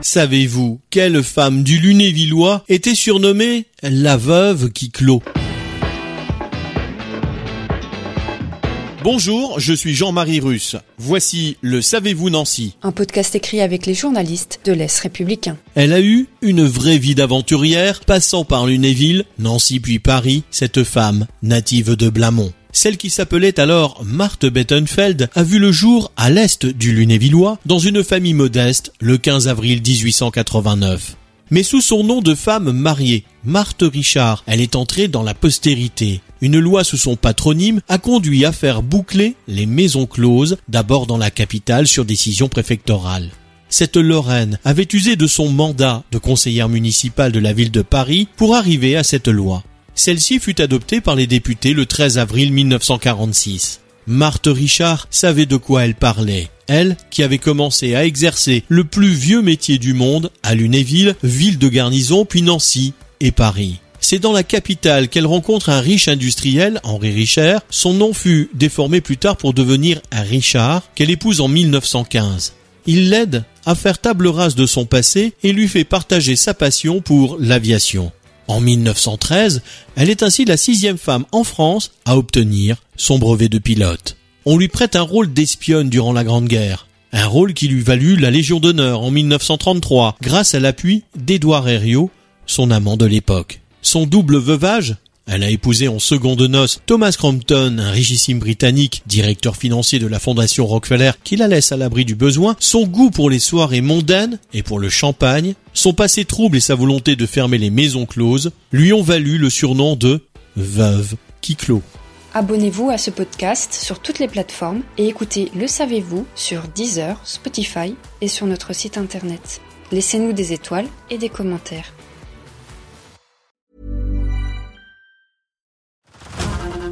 Savez-vous quelle femme du Lunévillois était surnommée la veuve qui clôt? Bonjour, je suis Jean-Marie Russe. Voici le Savez-vous Nancy Un podcast écrit avec les journalistes de l'Est républicain. Elle a eu une vraie vie d'aventurière, passant par Lunéville, Nancy puis Paris, cette femme, native de Blamont. Celle qui s'appelait alors Marthe Bettenfeld a vu le jour à l'est du Lunévillois, dans une famille modeste, le 15 avril 1889 mais sous son nom de femme mariée, Marthe Richard. Elle est entrée dans la postérité. Une loi sous son patronyme a conduit à faire boucler les maisons closes, d'abord dans la capitale sur décision préfectorale. Cette Lorraine avait usé de son mandat de conseillère municipale de la ville de Paris pour arriver à cette loi. Celle-ci fut adoptée par les députés le 13 avril 1946. Marthe Richard savait de quoi elle parlait. Elle, qui avait commencé à exercer le plus vieux métier du monde à Lunéville, ville de garnison, puis Nancy et Paris. C'est dans la capitale qu'elle rencontre un riche industriel, Henri Richer. Son nom fut déformé plus tard pour devenir Richard, qu'elle épouse en 1915. Il l'aide à faire table rase de son passé et lui fait partager sa passion pour l'aviation. En 1913, elle est ainsi la sixième femme en France à obtenir son brevet de pilote. On lui prête un rôle d'espionne durant la Grande Guerre. Un rôle qui lui valut la Légion d'honneur en 1933 grâce à l'appui d'Édouard Herriot, son amant de l'époque. Son double veuvage, elle a épousé en seconde noces Thomas Crompton, un richissime britannique, directeur financier de la fondation Rockefeller, qui la laisse à l'abri du besoin, son goût pour les soirées mondaines et pour le champagne, son passé trouble et sa volonté de fermer les maisons closes, lui ont valu le surnom de veuve qui clôt. Abonnez-vous à ce podcast sur toutes les plateformes et écoutez Le Savez-vous sur Deezer, Spotify et sur notre site internet. Laissez-nous des étoiles et des commentaires.